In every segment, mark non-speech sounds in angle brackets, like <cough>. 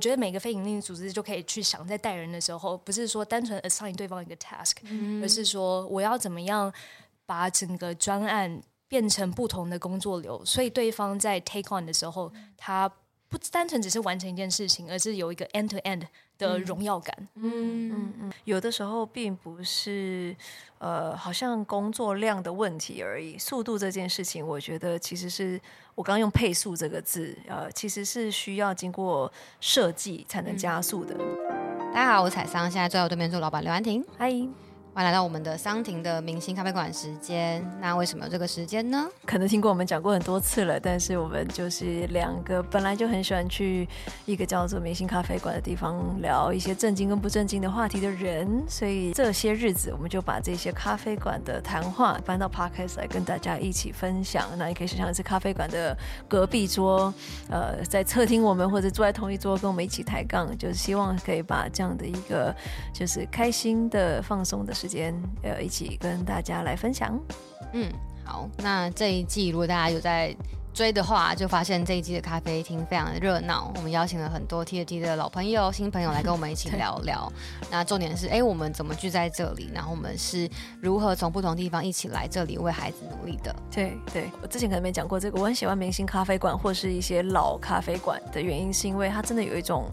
我觉得每个非营利组织就可以去想，在带人的时候，不是说单纯 assign 对方一个 task，、嗯、而是说我要怎么样把整个专案变成不同的工作流，所以对方在 take on 的时候，他不单纯只是完成一件事情，而是有一个 end to end 的荣耀感。嗯嗯嗯，有的时候并不是呃，好像工作量的问题而已。速度这件事情，我觉得其实是我刚刚用配速这个字，呃，其实是需要经过设计才能加速的。大家好，我是采桑，现在坐在我对面坐老板刘安婷，嗨。欢迎来到我们的桑婷的明星咖啡馆时间。那为什么有这个时间呢？可能听过我们讲过很多次了，但是我们就是两个本来就很喜欢去一个叫做明星咖啡馆的地方聊一些正经跟不正经的话题的人，所以这些日子我们就把这些咖啡馆的谈话搬到 Podcast 来跟大家一起分享。那你可以想象是咖啡馆的隔壁桌，呃，在侧听我们或者坐在同一桌跟我们一起抬杠，就是希望可以把这样的一个就是开心的放松的。时间呃，一起跟大家来分享。嗯，好，那这一季如果大家有在追的话，就发现这一季的咖啡厅非常的热闹。我们邀请了很多 TFT 的老朋友、新朋友来跟我们一起聊聊。<laughs> 那重点是，哎，我们怎么聚在这里？然后我们是如何从不同地方一起来这里为孩子努力的？对对，我之前可能没讲过这个。我很喜欢明星咖啡馆或是一些老咖啡馆的原因，是因为它真的有一种。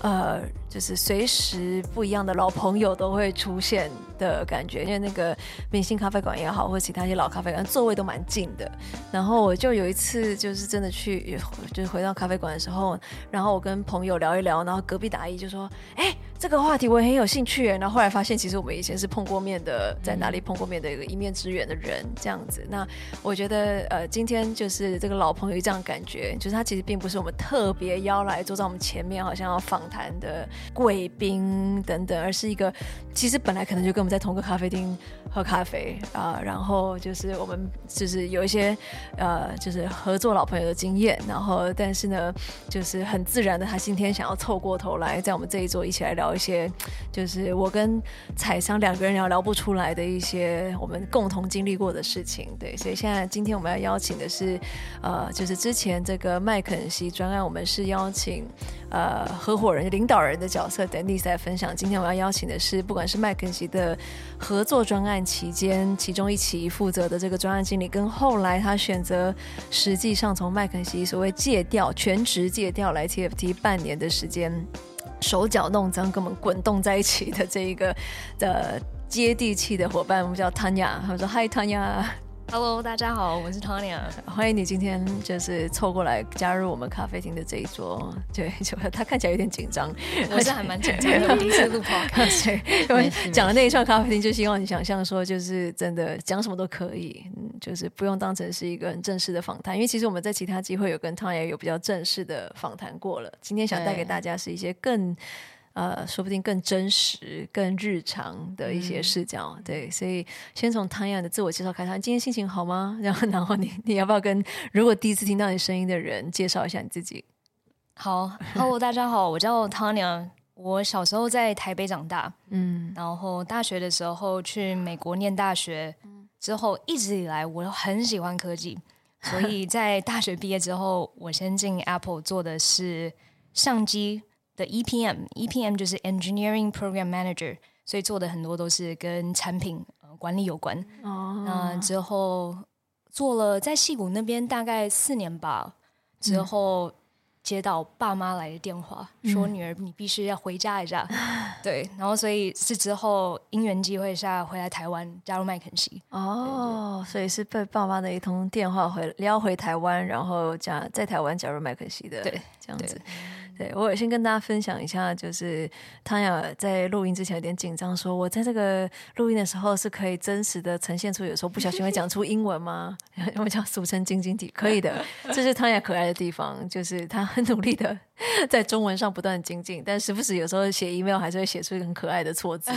呃，就是随时不一样的老朋友都会出现的感觉，因为那个明星咖啡馆也好，或者其他一些老咖啡馆，座位都蛮近的。然后我就有一次，就是真的去，<laughs> 就是回到咖啡馆的时候，然后我跟朋友聊一聊，然后隔壁的阿姨就说：“哎。”这个话题我也很有兴趣，然后后来发现，其实我们以前是碰过面的，在哪里碰过面的一个一面之缘的人，这样子。那我觉得，呃，今天就是这个老朋友这样感觉，就是他其实并不是我们特别邀来坐在我们前面，好像要访谈的贵宾等等，而是一个其实本来可能就跟我们在同个咖啡厅喝咖啡啊，然后就是我们就是有一些呃，就是合作老朋友的经验，然后但是呢，就是很自然的，他今天想要凑过头来，在我们这一桌一起来聊。聊一些，就是我跟采桑两个人聊聊不出来的一些我们共同经历过的事情，对，所以现在今天我们要邀请的是，呃，就是之前这个麦肯锡专案，我们是邀请呃合伙人、领导人的角色等丽来分享。今天我要邀请的是，不管是麦肯锡的合作专案期间，其中一起负责的这个专案经理，跟后来他选择实际上从麦肯锡所谓借调全职借调来 TFT 半年的时间。手脚弄脏，跟我们滚动在一起的这一个的接地气的伙伴，我们叫 Tanya。他们说：“Hi Tanya。” Hello，大家好，我是 Tanya，欢迎你今天就是凑过来加入我们咖啡厅的这一桌。对，<laughs> 就他看起来有点紧张，我是还蛮紧张的，<laughs> 第一次录 podcast，因为讲的那一串咖啡厅，就希望你想象说，就是真的讲什么都可以，嗯，就是不用当成是一个很正式的访谈，因为其实我们在其他机会有跟 Tanya 有比较正式的访谈过了。今天想带给大家是一些更。呃，说不定更真实、更日常的一些视角，嗯、对，所以先从 Tanya 的自我介绍开始。今天心情好吗？<laughs> 然后，然后你你要不要跟如果第一次听到你声音的人介绍一下你自己？好，Hello，大家好，我叫 Tanya，我小时候在台北长大，嗯，然后大学的时候去美国念大学，之后一直以来我都很喜欢科技，所以 <laughs> 在大学毕业之后，我先进 Apple 做的是相机。的 EPM，EPM 就是 Engineering Program Manager，所以做的很多都是跟产品呃管理有关。哦，那之后做了在戏谷那边大概四年吧，之后接到爸妈来的电话，嗯、说女儿你必须要回家一下。<laughs> 嗯、对，然后所以是之后因缘机会下回来台湾加入麦肯锡。哦，对对，所以是被爸妈的一通电话回撩回台湾，然后加在台湾加入麦肯锡的。对，这样子。对，我先跟大家分享一下，就是汤雅在录音之前有点紧张，说我在这个录音的时候是可以真实的呈现出，有时候不小心会讲出英文吗？<laughs> 我们叫俗称晶晶体，可以的，这是汤雅可爱的地方，就是她很努力的 <laughs> 在中文上不断精进，但时不时有时候写 email 还是会写出一个很可爱的错字，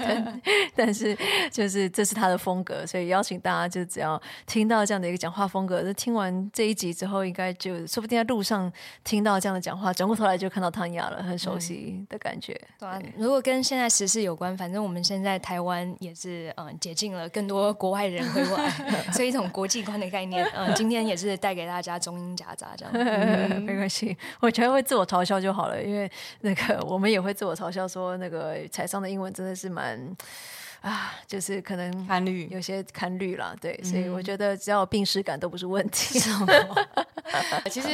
但，<laughs> <laughs> 但是就是这是他的风格，所以邀请大家就只要听到这样的一个讲话风格，就听完这一集之后，应该就说不定在路上听到这样的讲话，转过。头来就看到汤雅了，很熟悉的感觉。对啊，如果跟现在时事有关，反正我们现在台湾也是嗯解禁了，更多国外人会过来，所以一种国际观的概念。嗯，今天也是带给大家中英夹杂这样。嗯、没关系，我觉得我会自我嘲笑就好了，因为那个 <laughs> 我们也会自我嘲笑说，那个财商的英文真的是蛮。啊，就是可能看绿，有些看绿了，对，嗯、所以我觉得只要有病识感都不是问题。<laughs> <laughs> 其实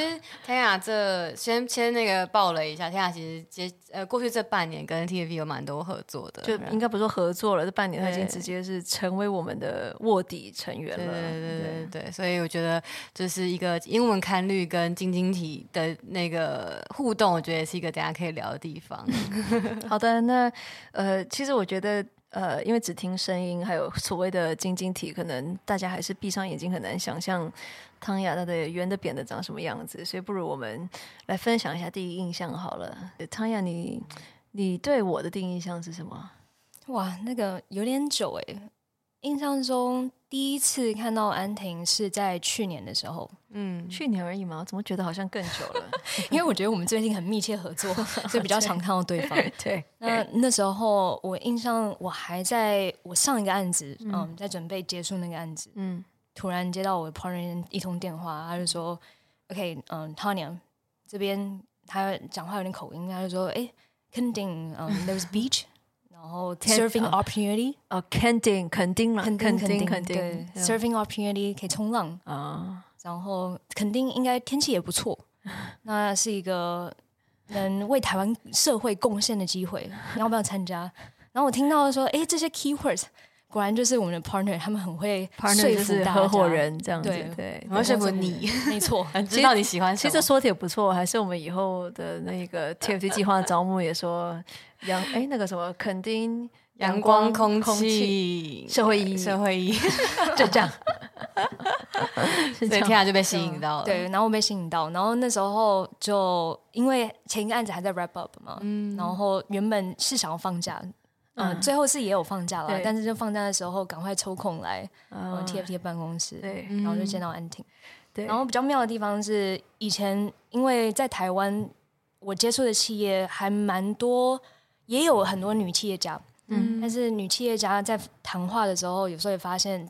天雅这先先那个爆了一下，天雅其实接呃过去这半年跟 TFT 有蛮多合作的，就应该不是说合作了，这半年他已经直接是成为我们的卧底成员了。对对对对对，所以我觉得就是一个英文看绿跟晶晶体的那个互动，我觉得也是一个大家可以聊的地方。<laughs> 好的，那呃，其实我觉得。呃，因为只听声音，还有所谓的晶晶体，可能大家还是闭上眼睛很难想象汤雅她的圆的、扁的长什么样子，所以不如我们来分享一下第一印象好了。汤雅，你你对我的第一印象是什么？哇，那个有点久诶。印象中第一次看到安婷是在去年的时候，嗯，去年而已嘛，我怎么觉得好像更久了？<laughs> 因为我觉得我们最近很密切合作，<laughs> 所以比较常看到对方。对，对那那时候我印象我还在我上一个案子，嗯，嗯，在准备结束那个案子，嗯，突然接到我的 partner 一通电话，他就说：“OK，嗯，Tanya 这边他讲话有点口音，他就说：‘哎，Kending，嗯，there's beach。’”然后 surfing opportunity 呃，肯定肯定了，肯定肯定肯定，surfing opportunity 可以冲浪。啊，然后肯定应该天气也不错，<laughs> 那是一个能为台湾社会贡献的机会，你 <laughs> 要不要参加？然后我听到说，哎，这些 keywords 果然就是我们的 partner，他们很会说服合伙人这样子，对，很会说服你，没错，<laughs> 知道你喜欢。其实说的也不错，还是我们以后的那个 TFT 计划招募也说。阳哎，那个什么，肯定阳光、空气、社会意义、社会意义，<laughs> 就这样。<laughs> 所以天雅就被吸引到了，对，然后我被吸引到，然后那时候就因为前一个案子还在 wrap up 嘛，嗯，然后原本是想要放假，嗯，最后是也有放假了，但是就放假的时候赶快抽空来 TFT 的办公室，对，然后就见到安婷，对，然后比较妙的地方是，以前因为在台湾我接触的企业还蛮多。也有很多女企业家，嗯，但是女企业家在谈话的时候，有时候也发现，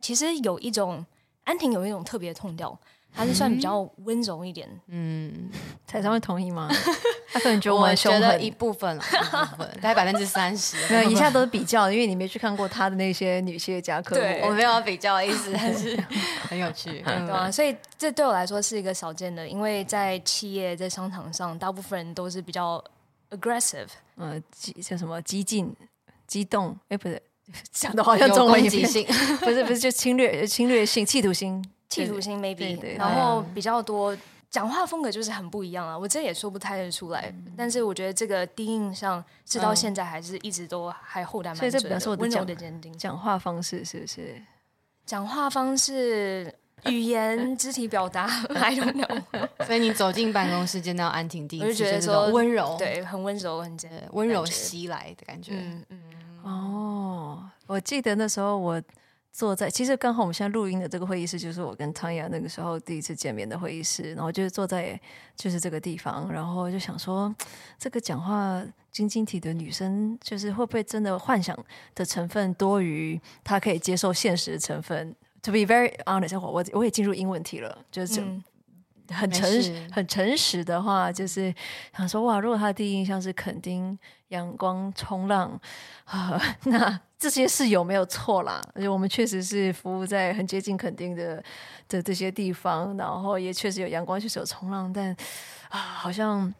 其实有一种安婷有一种特别的 tone 调，还是算比较温柔一点。嗯，彩上会同意吗？<laughs> 他可能觉得我们觉得一部分了，<laughs> 一部分大概百分之三十。<laughs> 没有，以下都是比较，因为你没去看过他的那些女企业家客户，我没有要比较的意思，但是很有趣，对啊？所以这对我来说是一个少见的，因为在企业在商场上，大部分人都是比较。aggressive，呃，激叫什么激进、激动？哎，不是，<laughs> 讲的好像中文性，不是不是，就侵略、侵略性、企图心、<laughs> 企图心，maybe。对对。然后比较多讲话风格就是很不一样啊，我这也说不太得出来。但是我觉得这个第一印象，直到现在还是一直都还后代蛮。所以这表示我的温柔的坚定。讲话方式是不是？讲话方式。<laughs> 语言、肢体表达，<laughs> I don't know。所以你走进办公室见到安婷第一次，我就觉得说温柔，对，很温柔，很温柔袭来的感觉。嗯嗯。哦，我记得那时候我坐在，其实刚好我们现在录音的这个会议室，就是我跟汤雅那个时候第一次见面的会议室。然后就是坐在就是这个地方，然后就想说，这个讲话晶晶体的女生，就是会不会真的幻想的成分多于她可以接受现实的成分？To be very honest，我我我也进入英文题了，就是很诚实、嗯、很诚实的话，就是想说哇，如果他的第一印象是垦丁阳光冲浪啊，<laughs> 那这些是有没有错啦？而且我们确实是服务在很接近垦丁的的这些地方，然后也确实有阳光，确实有冲浪，但啊，好像。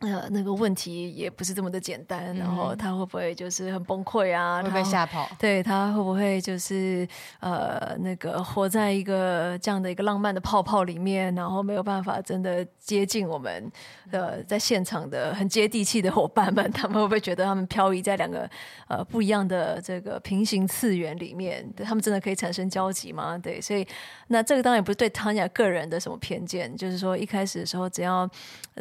呃，那个问题也不是这么的简单，然后他会不会就是很崩溃啊？会被吓跑？对，他会不会就是呃，那个活在一个这样的一个浪漫的泡泡里面，然后没有办法真的接近我们的在现场的很接地气的伙伴们？他们会不会觉得他们漂移在两个呃不一样的这个平行次元里面？他们真的可以产生交集吗？对，所以那这个当然也不是对汤雅个人的什么偏见，就是说一开始的时候，只要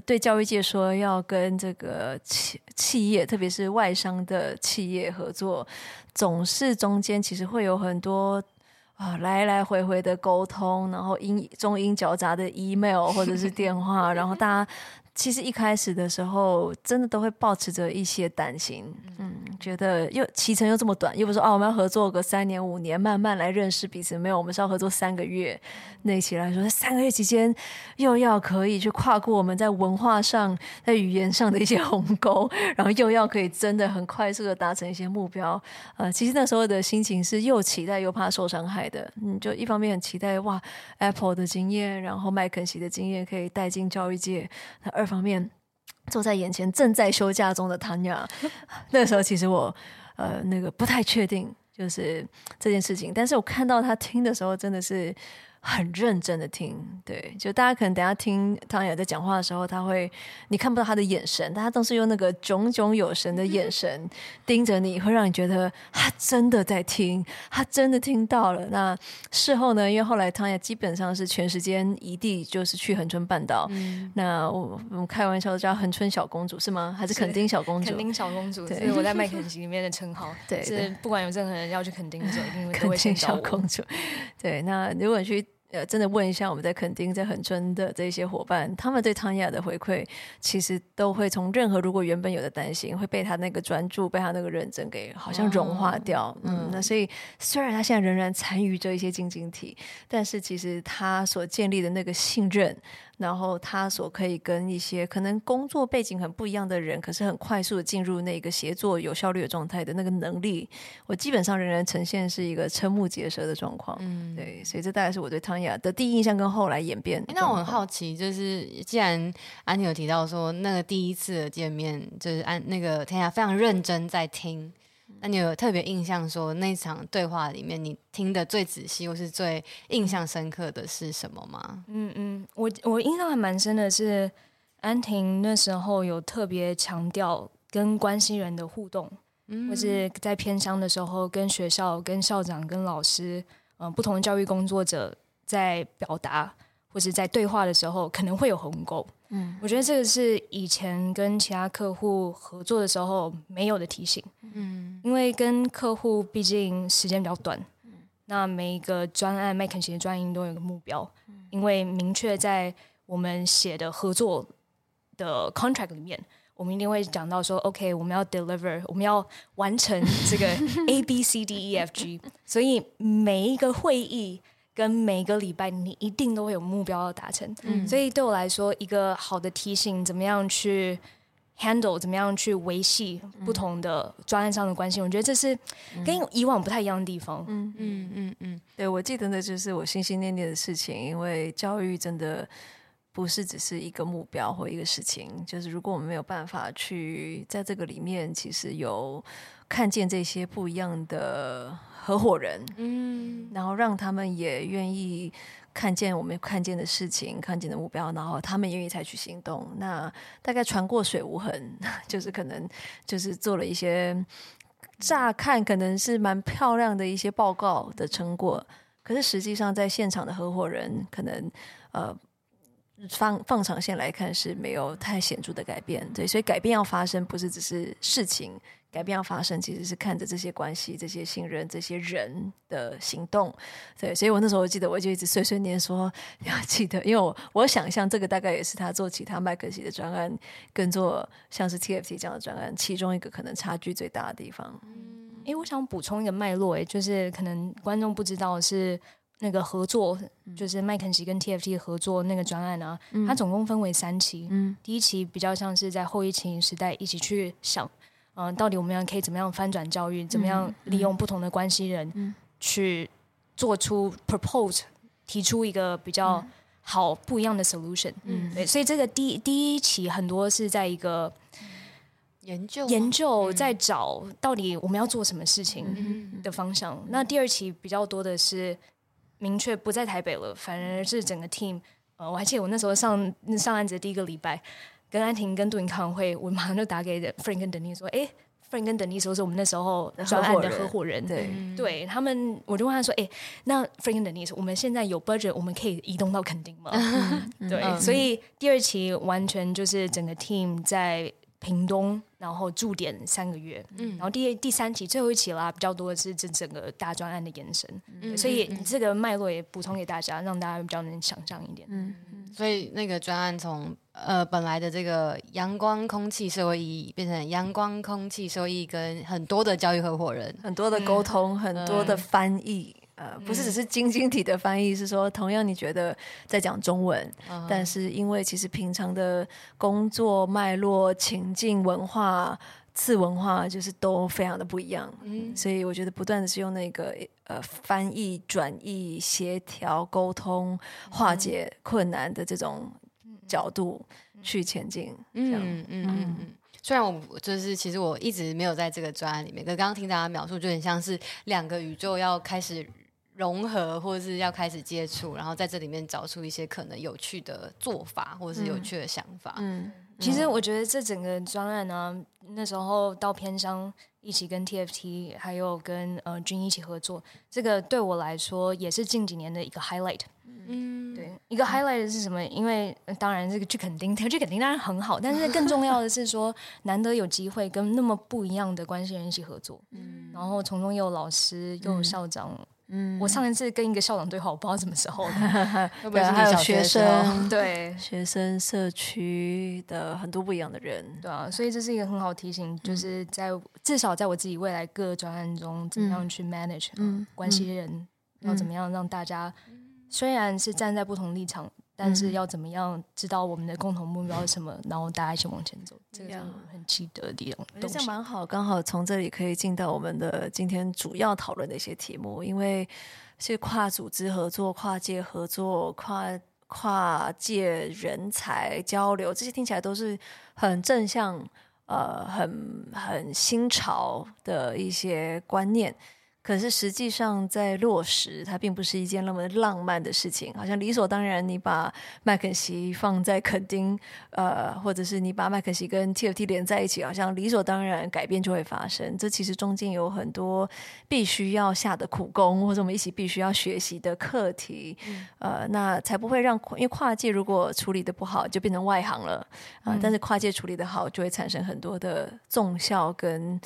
对教育界说要。要跟这个企企业，特别是外商的企业合作，总是中间其实会有很多啊来来回回的沟通，然后英中英交杂的 email 或者是电话，然后大家其实一开始的时候真的都会抱持着一些担心，嗯，觉得又期程又这么短，又不是说哦，我们要合作个三年五年，慢慢来认识彼此。没有，我们是要合作三个月。那一起来说，三个月期间，又要可以去跨过我们在文化上、在语言上的一些鸿沟，然后又要可以真的很快速的达成一些目标。呃，其实那时候的心情是又期待又怕受伤害的。嗯，就一方面很期待哇，Apple 的经验，然后麦肯锡的经验可以带进教育界。那二方面。坐在眼前正在休假中的 Tanya，<laughs> 那个时候其实我呃那个不太确定就是这件事情，但是我看到他听的时候真的是。很认真的听，对，就大家可能等下听汤雅在讲话的时候，他会你看不到他的眼神，但他都是用那个炯炯有神的眼神 <laughs> 盯着你，会让你觉得他真的在听，他真的听到了。那事后呢，因为后来汤雅基本上是全时间一地，就是去恒春半岛。嗯、那我我们开玩笑叫恒春小公主是吗？还是垦丁小公主？垦丁小公主，对，是我在麦 <laughs> 肯锡里面的称号。对，是不管有任何人要去垦丁，就一定会垦丁小公主。对，那如果去。呃，真的问一下我们在垦丁、在恒春的这些伙伴，他们对汤雅的回馈，其实都会从任何如果原本有的担心，会被他那个专注、被他那个认真给好像融化掉。哦、嗯，那所以虽然他现在仍然参与着一些晶晶体，但是其实他所建立的那个信任。然后他所可以跟一些可能工作背景很不一样的人，可是很快速的进入那个协作有效率的状态的那个能力，我基本上仍然呈现是一个瞠目结舌的状况。嗯，对，所以这大概是我对汤雅的第一印象跟后来演变。那我很好奇，就是既然安妮有提到说那个第一次的见面，就是安那个汤雅非常认真在听。那你有特别印象说那场对话里面你听得最仔细或是最印象深刻的是什么吗？嗯嗯，我我印象还蛮深的是安婷那时候有特别强调跟关心人的互动，嗯，或是在偏乡的时候跟学校、跟校长、跟老师，嗯、呃，不同的教育工作者在表达或是在对话的时候可能会有鸿沟。嗯，我觉得这个是以前跟其他客户合作的时候没有的提醒。嗯，因为跟客户毕竟时间比较短，嗯，那每一个专案麦肯锡的专营都有个目标，嗯，因为明确在我们写的合作的 contract 里面，我们一定会讲到说，OK，我们要 deliver，我们要完成这个 A B C D E F G，<laughs> 所以每一个会议。跟每个礼拜，你一定都会有目标要达成，嗯，所以对我来说，一个好的提醒，怎么样去 handle，怎么样去维系不同的专案上的关系，我觉得这是跟以往不太一样的地方。嗯。嗯嗯嗯，对，我记得那就是我心心念念的事情，因为教育真的不是只是一个目标或一个事情，就是如果我们没有办法去在这个里面，其实有看见这些不一样的。合伙人，嗯，然后让他们也愿意看见我们看见的事情，看见的目标，然后他们愿意采取行动。那大概船过水无痕，<laughs> 就是可能就是做了一些乍看可能是蛮漂亮的一些报告的成果，可是实际上在现场的合伙人可能呃放放长线来看是没有太显著的改变。对，所以改变要发生，不是只是事情。改变要发生，其实是看着这些关系、这些信任、这些人的行动。对，所以我那时候我记得，我就一直碎碎念说：“要记得，因为我我想象这个大概也是他做其他麦肯锡的专案，跟做像是 TFT 这样的专案，其中一个可能差距最大的地方。”嗯，因为我想补充一个脉络，哎，就是可能观众不知道是那个合作，就是麦肯锡跟 TFT 合作那个专案啊，嗯，它总共分为三期。嗯，第一期比较像是在后疫情时代一起去想。嗯、呃，到底我们要可以怎么样翻转教育？怎么样利用不同的关系人去做出 propose，提出一个比较好不一样的 solution？嗯，对，所以这个第第一期很多是在一个研究研究，在找到底我们要做什么事情的方向。那第二期比较多的是明确不在台北了，反而是整个 team。呃，我还记得我那时候上上案子的第一个礼拜。跟安婷跟杜云开完会，我马上就打给 Frank 跟 Denise 说：“哎、欸、，Frank 跟 Denise 说是我们那时候专案的合伙人，对，嗯、对他们，我就问他说：哎、欸，那 Frank 跟 Denise，我们现在有 budget，我们可以移动到垦丁吗？嗯、对，嗯、所以第二期完全就是整个 team 在屏东，然后驻点三个月，嗯，然后第第三期最后一期啦，比较多的是这整个大专案的延伸，嗯、所以这个脉络也补充给大家，让大家比较能想象一点，嗯，所以那个专案从。呃本来的这个阳光空气社会意义，变成阳光空气社会意义跟很多的教育合伙人，很多的沟通，嗯、很多的翻译。嗯呃，不是只是晶晶体的翻译，是说同样你觉得在讲中文，嗯、但是因为其实平常的工作脉络、情境、文化、次文化，就是都非常的不一样。嗯，所以我觉得不断的是用那个呃翻译、转译、协调、沟通、化解困难的这种角度去前进。嗯嗯嗯嗯。虽然我就是其实我一直没有在这个专案里面，可刚刚听大家描述，就很像是两个宇宙要开始。融合，或者是要开始接触，然后在这里面找出一些可能有趣的做法，或者是有趣的想法。嗯，嗯，其实我觉得这整个专案呢、啊，那时候到偏商一起跟 TFT 还有跟呃君一起合作，这个对我来说也是近几年的一个 highlight。嗯，对，一个 highlight 是什么？因为当然这个去垦丁，去垦丁当然很好，但是更重要的是说，难得有机会跟那么不一样的关系人一起合作。嗯，然后从中又有老师，又有校长。嗯嗯，我上一次跟一个校长对话，我不知道什么时候的，<laughs> 对，还有学生，对，学生社区的很多不一样的人，对啊，所以这是一个很好提醒，就是在至少在我自己未来各个专案中，怎么样去 manage 嗯关系人，要怎么样让大家虽然是站在不同立场。但是要怎么样知道我们的共同目标是什么，然后大家一起往前走，这个是很值得的地方。我觉得这样蛮好，刚好从这里可以进到我们的今天主要讨论的一些题目，因为是跨组织合作、跨界合作、跨跨界人才交流，这些听起来都是很正向、呃，很很新潮的一些观念。可是实际上，在落实，它并不是一件那么浪漫的事情。好像理所当然，你把麦肯锡放在垦丁，呃，或者是你把麦肯锡跟 TFT 连在一起，好像理所当然改变就会发生。这其实中间有很多必须要下的苦功，或者我们一起必须要学习的课题。嗯、呃，那才不会让，因为跨界如果处理的不好，就变成外行了啊、呃。但是跨界处理的好，就会产生很多的纵效跟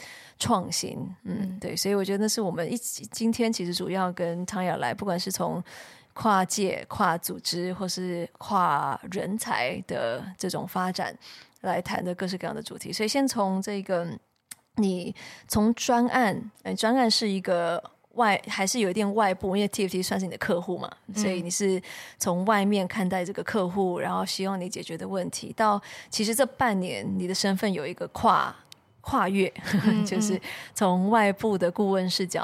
创新。嗯，对，所以我觉得那是我们一。今天其实主要跟 Tanya 来，不管是从跨界、跨组织，或是跨人才的这种发展来谈的各式各样的主题。所以先从这个，你从专案，专案是一个外，还是有一点外部，因为 TFT 算是你的客户嘛，所以你是从外面看待这个客户，然后希望你解决的问题。到其实这半年，你的身份有一个跨。跨越，<laughs> 就是从外部的顾问视角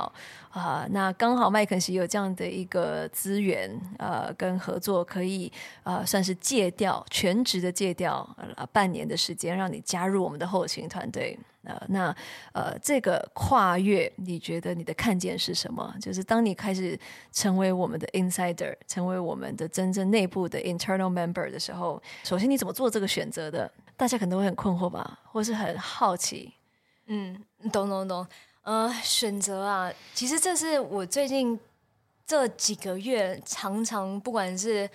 啊、呃，那刚好麦肯锡有这样的一个资源，呃，跟合作可以呃，算是借调全职的借调，呃，半年的时间让你加入我们的后勤团队，呃，那呃，这个跨越，你觉得你的看见是什么？就是当你开始成为我们的 insider，成为我们的真正内部的 internal member 的时候，首先你怎么做这个选择的？大家可能都会很困惑吧，或是很好奇。嗯，懂懂懂。呃，选择啊，其实这是我最近这几个月常常，不管是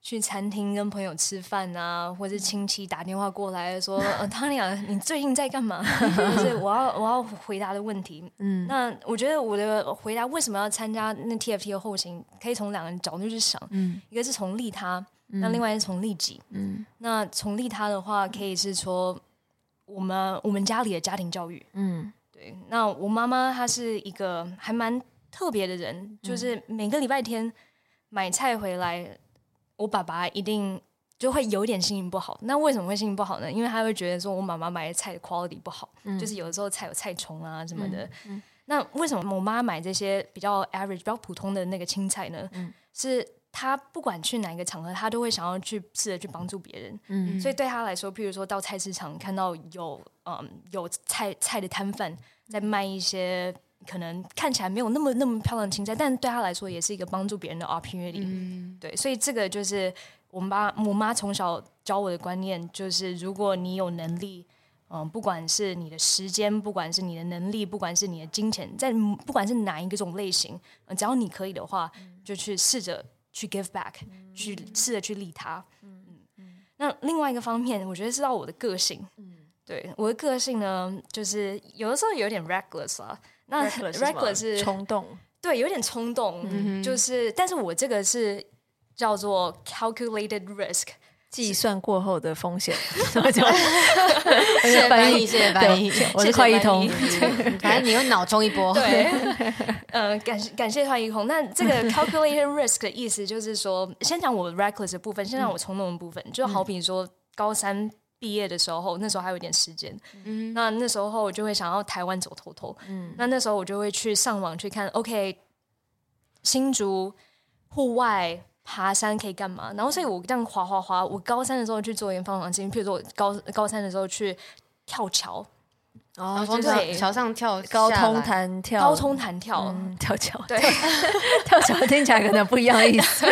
去餐厅跟朋友吃饭啊，或是亲戚打电话过来说：“呃，Tanya，你最近在干嘛？”就是我要我要回答的问题。<laughs> 嗯，那我觉得我的回答为什么要参加那 TFT 的后勤，可以从两个角度去想。嗯，一个是从利他。那另外是从利己，嗯，那从利他的话，可以是说我们我们家里的家庭教育，嗯，对。那我妈妈她是一个还蛮特别的人，就是每个礼拜天买菜回来，我爸爸一定就会有点心情不好。那为什么会心情不好呢？因为他会觉得说我妈妈买的菜的 quality 不好，就是有的时候菜有菜虫啊什么的。那为什么我妈买这些比较 average 比较普通的那个青菜呢？是。他不管去哪一个场合，他都会想要去试着去帮助别人。嗯，所以对他来说，譬如说到菜市场看到有嗯有菜菜的摊贩在卖一些可能看起来没有那么那么漂亮的青菜，但对他来说也是一个帮助别人的 opportunity。嗯，对，所以这个就是我妈我妈从小教我的观念，就是如果你有能力，嗯，不管是你的时间，不管是你的能力，不管是你的金钱，在不管是哪一个种类型，只要你可以的话，就去试着。去 give back，去试着去利他。嗯嗯。那另外一个方面，我觉得是到我的个性。嗯。对，我的个性呢，就是有的时候有点 reckless 啊。那 reckless 是冲动。对，有点冲动。嗯。就是，但是我这个是叫做 calculated risk。计算过后的风险，<laughs> 谢谢翻译，谢谢翻译，我是快译通，反正你用脑冲一波。对，<laughs> 呃，感谢感谢快译通。那这个 calculated risk 的意思就是说，先讲我 reckless 的部分，先讲我冲动的部分，就好比说高三毕业的时候，那时候还有一点时间，嗯，那那时候我就会想要台湾走透透，嗯，那那时候我就会去上网去看，OK，新竹户外。爬山可以干嘛？然后所以我这样滑滑滑，我高三的时候去做一个方法性，譬如说我高高三的时候去跳桥，哦，从桥上跳高通弹跳，高通弹跳，嗯、跳桥，对，<laughs> 跳桥听起来可能不一样的意思。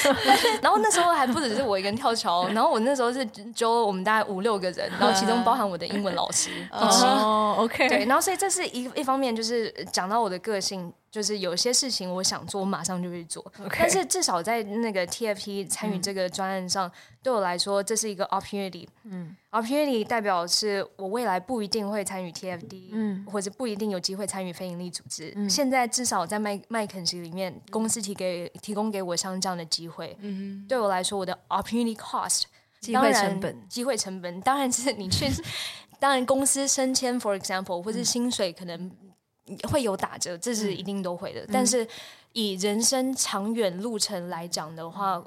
<laughs> 然后那时候还不只是我一个人跳桥，然后我那时候是揪我们大概五六个人，然后其中包含我的英文老师一起。哦，OK，对，然后所以这是一一方面，就是讲到我的个性。就是有些事情我想做，我马上就去做。但是至少在那个 TFT 参与这个专案上，嗯、对我来说这是一个 opportunity。嗯，opportunity 代表是我未来不一定会参与 TFD，嗯，或者不一定有机会参与非营利组织。嗯、现在至少在麦麦肯锡里面，公司提给提供给我像这样的机会。嗯，对我来说，我的 opportunity cost 机会成本，机会成本当然是你去，<laughs> 当然公司升迁，for example，或者薪水可能。会有打折，这是一定都会的。嗯、但是以人生长远路程来讲的话，嗯、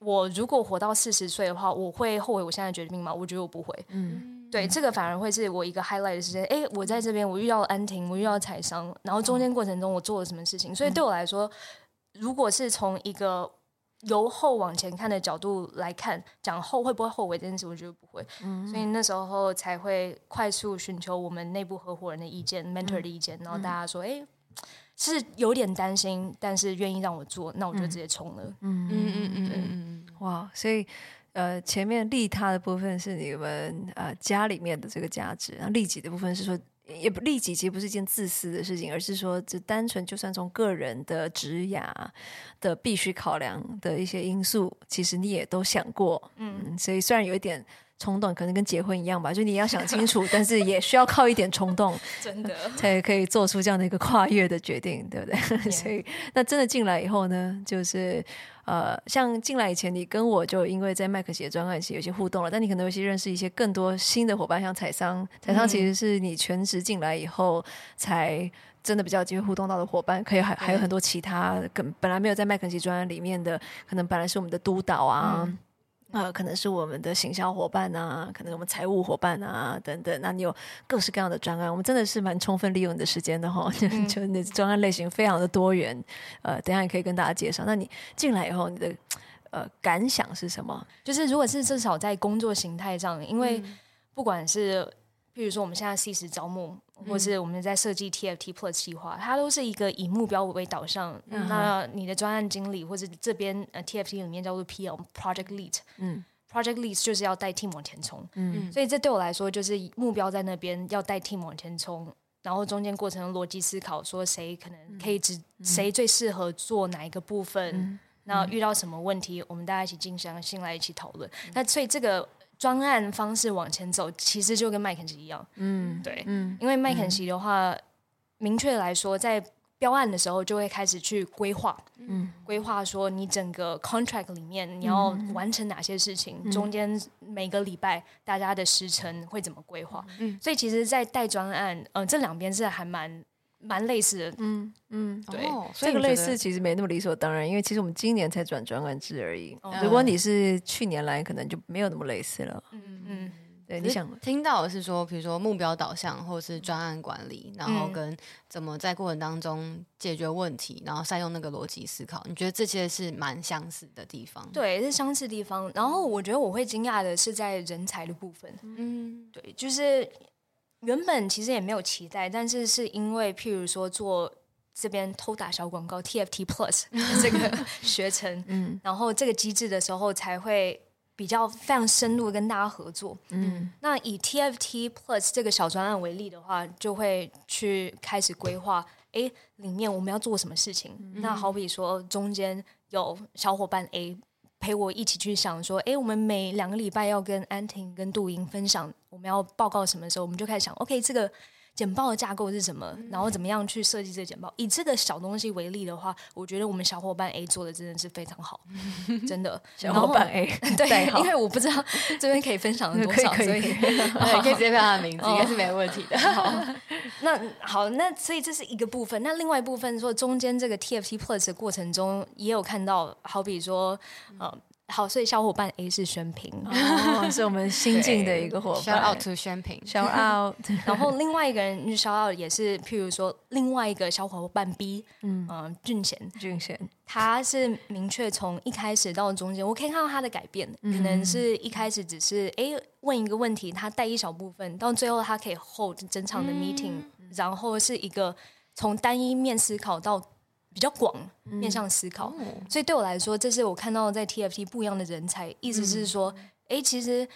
我如果活到四十岁的话，我会后悔我现在决定吗？我觉得我不会。嗯，对，这个反而会是我一个 highlight 的时间。哎，我在这边，我遇到了安婷，我遇到了财商，然后中间过程中我做了什么事情？嗯、所以对我来说，如果是从一个由后往前看的角度来看，讲后会不会后悔这件事，我觉得不会。嗯，所以那时候才会快速寻求我们内部合伙人的意见、嗯、mentor 的意见，然后大家说，哎、嗯，是有点担心，但是愿意让我做，那我就直接冲了。嗯嗯嗯嗯嗯嗯，哇，所以呃，前面利他的部分是你们呃家里面的这个价值，然后利己的部分是说。也不利己，其实不是一件自私的事情，而是说，这单纯就算从个人的职涯的必须考量的一些因素，其实你也都想过，嗯，所以虽然有一点冲动，可能跟结婚一样吧，就你要想清楚，但是也需要靠一点冲动，<laughs> 真的才可以做出这样的一个跨越的决定，对不对. <laughs> 所以那真的进来以后呢，就是。呃，像进来以前，你跟我就因为在麦肯锡专案系有些互动了，但你可能有些认识一些更多新的伙伴，像彩桑。彩桑其实是你全职进来以后才真的比较有机会互动到的伙伴，可以还还有很多其他跟本来没有在麦肯锡专案里面的，可能本来是我们的督导啊。嗯呃，可能是我们的行销伙伴啊，可能我们财务伙伴啊，等等。那你有各式各样的专案，我们真的是蛮充分利用你的时间的哈。嗯、就那专案类型非常的多元。呃，等一下也可以跟大家介绍。那你进来以后，你的呃感想是什么？就是如果是至少在工作形态上，因为不管是譬如说我们现在 C 十招募。或是我们在设计 TFT Plus 计划，它都是一个以目标为导向。嗯、那你的专案经理或者这边呃 TFT 里面叫做 PM Project Lead，嗯，Project Lead 就是要带 team 往前冲，嗯，所以这对我来说就是目标在那边要带 team 往前冲，然后中间过程逻辑思考，说谁可能可以只谁、嗯、最适合做哪一个部分，嗯、那遇到什么问题，我们大家一起静下心来一起讨论。嗯、那所以这个。专案方式往前走，其实就跟麦肯锡一样。嗯，对，嗯，因为麦肯锡的话，嗯、明确来说，在标案的时候就会开始去规划，嗯，规划说你整个 contract 里面你要完成哪些事情，嗯、中间每个礼拜大家的时程会怎么规划。嗯，所以其实，在带专案，嗯、呃，这两边是还蛮。蛮类似的，嗯嗯，对，哦、这个类似其实没那么理所当然，因为其实我们今年才转专案制而已。哦、如果你是去年来，可能就没有那么类似了。嗯嗯，嗯对，你想听到的是说，比如说目标导向，或者是专案管理，然后跟怎么在过程当中解决问题，然后善用那个逻辑思考，你觉得这些是蛮相似的地方？对，是相似的地方。然后我觉得我会惊讶的是在人才的部分。嗯，对，就是。原本其实也没有期待，但是是因为譬如说做这边偷打小广告 TFT Plus <laughs> 这个学程，嗯，然后这个机制的时候才会比较非常深入跟大家合作，嗯，那以 TFT Plus 这个小专案为例的话，就会去开始规划，哎，里面我们要做什么事情？嗯，那好比说中间有小伙伴 A。陪我一起去想说，哎，我们每两个礼拜要跟安婷跟杜莹分享我们要报告什么时候，我们就开始想，OK，这个简报的架构是什么，然后怎么样去设计这个简报。以这个小东西为例的话，我觉得我们小伙伴 A 做的真的是非常好，<laughs> 真的。小伙伴 <laughs> A 对，因为我不知道这边可以分享 <laughs> 多少，所以可以直接分享他的名字，应该是没问题的。好，那好，那所以这是一个部分。那另外一部分说，中间这个 TFT Plus 的过程中，也有看到，好比说，呃。好，所以小伙伴 A 是宣平，哦，是我们新进的一个伙伴。Shout out to 宣平，Shout out。<laughs> 然后另外一个人就 Shout out 也是，譬如说另外一个小伙伴 B，嗯，呃、俊贤，俊贤，他是明确从一开始到中间，我可以看到他的改变，可能是一开始只是哎问一个问题，他带一小部分，到最后他可以 hold 整场的 meeting，嗯，然后是一个从单一面思考到。比较广面向思考，嗯，所以对我来说，这是我看到在 TFT 不一样的人才。意思是说，哎，嗯，其实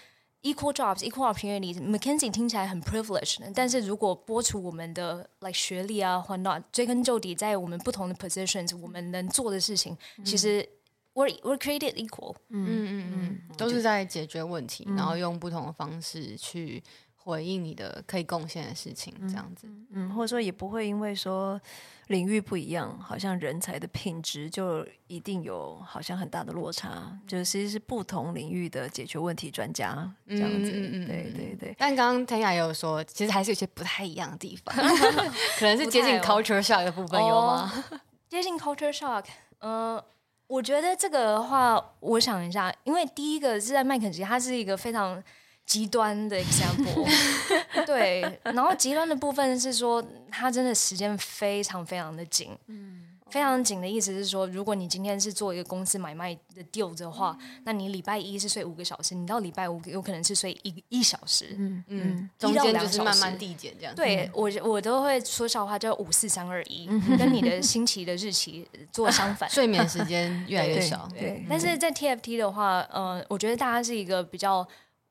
equal jobs, equal opportunities，McKinsey 听起来很 privileged，但是如果剥除我们的 like 学历啊或 not，追根究底，在我们不同的 positions，我们能做的事情，嗯，其实 we're we're created equal。嗯嗯嗯，都是在解决问题，嗯，然后用不同的方式去。回应你的可以贡献的事情，这样子，嗯，嗯，或者说也不会因为说领域不一样，好像人才的品质就一定有好像很大的落差，嗯，就是其实是不同领域的解决问题专家这样子，对对对。但刚刚 Tanya 也有说，其实还是有些不太一样的地方，<laughs> 可能是接近 culture shock 的部分有吗？哦，<laughs> 接近 culture shock，嗯，呃，我觉得这个的话，我想一下，因为第一个是在麦肯锡，它是一个非常。极端的 example，<laughs> 对，然后极端的部分是说，他真的时间非常非常的紧，嗯，非常紧的意思是说，如果你今天是做一个公司买卖的 deal 的话，嗯、那你礼拜一是睡五个小时，你到礼拜五有可能是睡一一小时，嗯嗯，中间就是慢慢递减这样。对我我都会说笑话，叫五四三二一，跟你的星期的日期做相反，<laughs> 睡眠时间越来越少。对，但是在 TFT 的话，呃，我觉得大家是一个比较。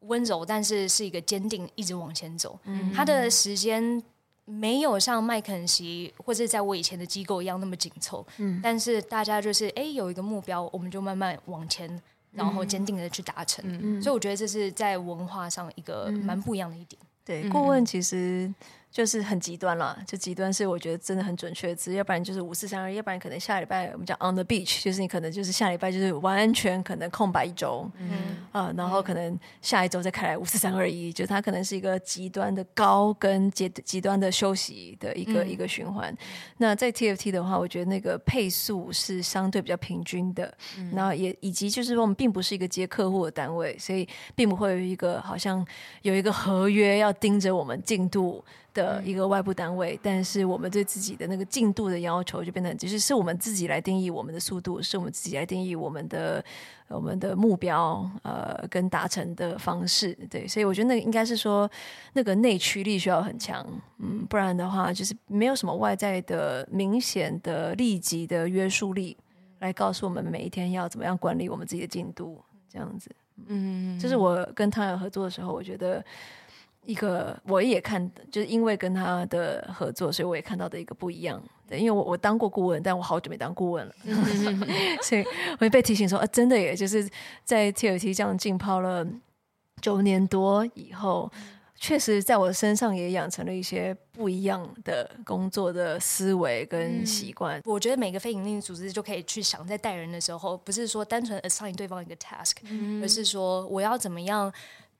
温柔，但是是一个坚定，一直往前走。嗯，他的时间没有像麦肯锡或者在我以前的机构一样那么紧凑。嗯，但是大家就是哎有一个目标，我们就慢慢往前，然后坚定的去达成。嗯，所以我觉得这是在文化上一个蛮不一样的一点。嗯，对，顾问其实。就是很极端了，就极端是我觉得真的很准确的词，要不然就是五四三二，要不然可能下礼拜我们讲 on the beach，就是你可能就是下礼拜就是完全可能空白一周，嗯啊，然后可能下一周再开来五四三二一，就它可能是一个极端的高跟极极端的休息的一个、嗯、一个循环。那在 TFT 的话，我觉得那个配速是相对比较平均的，嗯、然后也以及就是说我们并不是一个接客户的单位，所以并不会有一个好像有一个合约要盯着我们进度。的一个外部单位，但是我们对自己的那个进度的要求就变得，就是是我们自己来定义我们的速度，是我们自己来定义我们的我们的目标，呃，跟达成的方式，对，所以我觉得那个应该是说那个内驱力需要很强，嗯，不然的话就是没有什么外在的明显的立即的约束力来告诉我们每一天要怎么样管理我们自己的进度，这样子，嗯，这是我跟他有合作的时候，我觉得。一个我也看，就是因为跟他的合作，所以我也看到的一个不一样。对，因为我我当过顾问，但我好久没当顾问了，<laughs> 所以我也被提醒说，啊，真的耶，就是在 TFT 这样浸泡了九年多以后，确实在我身上也养成了一些不一样的工作的思维跟习惯。我觉得每个非营利组织就可以去想，在带人的时候，不是说单纯 assign 对方一个 task，而是说我要怎么样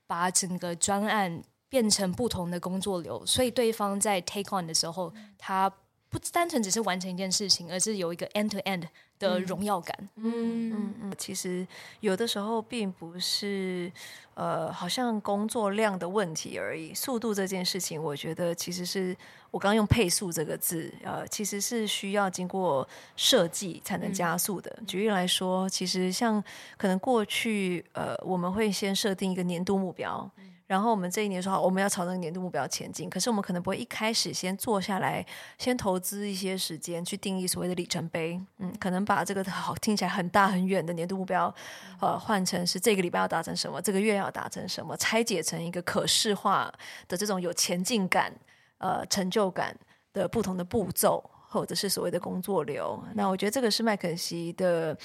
把整个专案。变成不同的工作流，所以对方在 take on 的时候，他不单纯只是完成一件事情，而是有一个 end to end 的荣耀感。嗯嗯嗯，其实有的时候并不是呃，好像工作量的问题而已。速度这件事情，我觉得其实是我刚刚用配速这个字，呃，其实是需要经过设计才能加速的。举例来说，其实像可能过去呃，我们会先设定一个年度目标。然后我们这一年说好，我们要朝那个年度目标前进。可是我们可能不会一开始先坐下来，先投资一些时间去定义所谓的里程碑。嗯，可能把这个好听起来很大很远的年度目标，呃，换成是这个礼拜要达成什么，这个月要达成什么，拆解成一个可视化的这种有前进感、呃成就感的不同的步骤，或者是所谓的工作流。那我觉得这个是麦肯锡的。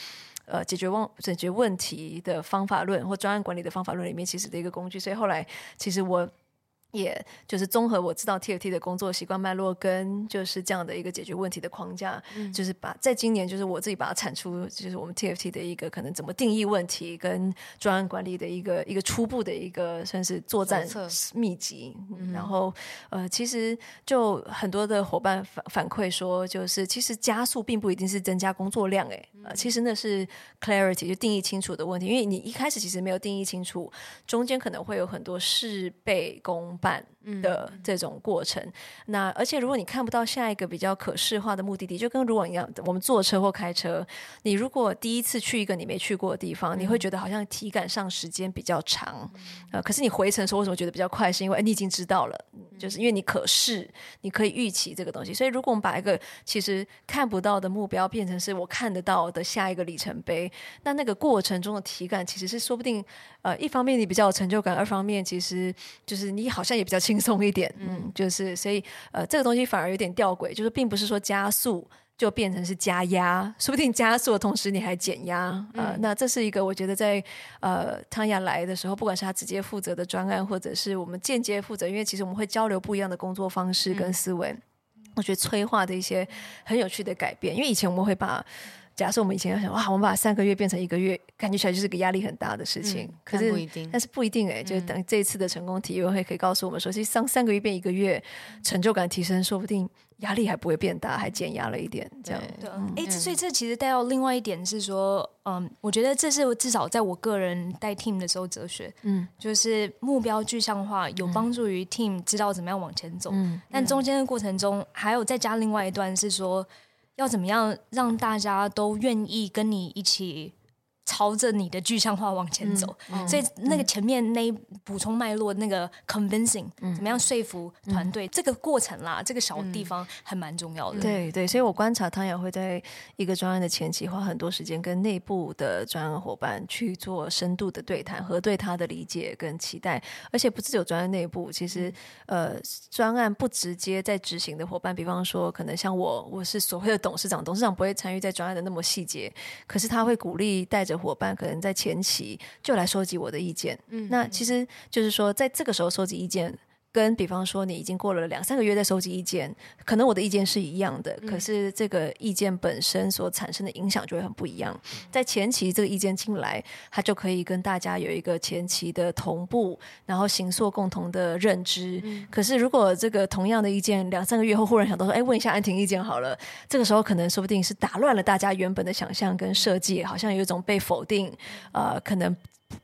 呃，解决问解决问题的方法论或专案管理的方法论里面，其实的一个工具。所以后来，其实我也就是综合我知道 TFT 的工作习惯脉络跟就是这样的一个解决问题的框架，嗯、就是把在今年就是我自己把它产出，就是我们 TFT 的一个可能怎么定义问题跟专案管理的一个一个初步的一个算是作战秘籍。嗯、然后呃，其实就很多的伙伴反反馈说，就是其实加速并不一定是增加工作量，哎，呃，其实那是 clarity 就定义清楚的问题，因为你一开始其实没有定义清楚，中间可能会有很多事倍功半的这种过程，嗯、那而且如果你看不到下一个比较可视化的目的地，就跟如果一样，我们坐车或开车，你如果第一次去一个你没去过的地方，嗯、你会觉得好像体感上时间比较长，嗯、呃，可是你回程的时候为什么觉得比较快？是因为你已经知道了，嗯、就是因为你可视，你可以预期这个东西。所以如果我们把一个其实看不到的目标变成是我看得到的下一个里程碑，那那个过程中的体感其实是说不定，呃，一方面你比较有成就感，二方面其实就是你好像也比较轻松一点，嗯，就是所以呃，这个东西反而有点吊诡，就是并不是说加速就变成是加压，说不定加速的同时你还减压，呃，嗯、那这是一个我觉得在呃汤雅来的时候，不管是他直接负责的专案，或者是我们间接负责，因为其实我们会交流不一样的工作方式跟思维，嗯、我觉得催化的一些很有趣的改变，因为以前我们会把。假设我们以前要想哇，我们把三个月变成一个月，感觉起来就是个压力很大的事情。嗯、可是，但不一定，但是不一定哎、就是等这一次的成功体验会可以告诉我们说，其实三三个月变一个月，成就感提升，说不定压力还不会变大，还减压了一点。这样。对，哎、嗯，所以这其实带到另外一点是说，嗯，我觉得这是至少在我个人带 team 的时候哲学，嗯，就是目标具象化有帮助于 team 知道怎么样往前走。嗯，但中间的过程中还有再加另外一段是说。要怎么样让大家都愿意跟你一起朝着你的具象化往前走？所以那个前面那补充脉络那个 convincing，、嗯、怎么样说服团队？嗯、这个过程啦，这个小地方还蛮重要的。嗯、对对，所以我观察汤雅会在一个专案的前期花很多时间跟内部的专案伙伴去做深度的对谈，核对他的理解跟期待。而且不只有专案内部，其实、嗯、呃，专案不直接在执行的伙伴，比方说可能像我，我是所谓的董事长，董事长不会参与在专案的那么细节，可是他会鼓励带着。伙伴可能在前期就来收集我的意见，嗯，那其实就是说，在这个时候收集意见。跟比方说，你已经过了两三个月在收集意见，可能我的意见是一样的，可是这个意见本身所产生的影响就会很不一样。在前期，这个意见进来，它就可以跟大家有一个前期的同步，然后形塑共同的认知。可是如果这个同样的意见两三个月后忽然想到说，哎，问一下安婷意见好了，这个时候可能说不定是打乱了大家原本的想象跟设计，好像有一种被否定，呃，可能。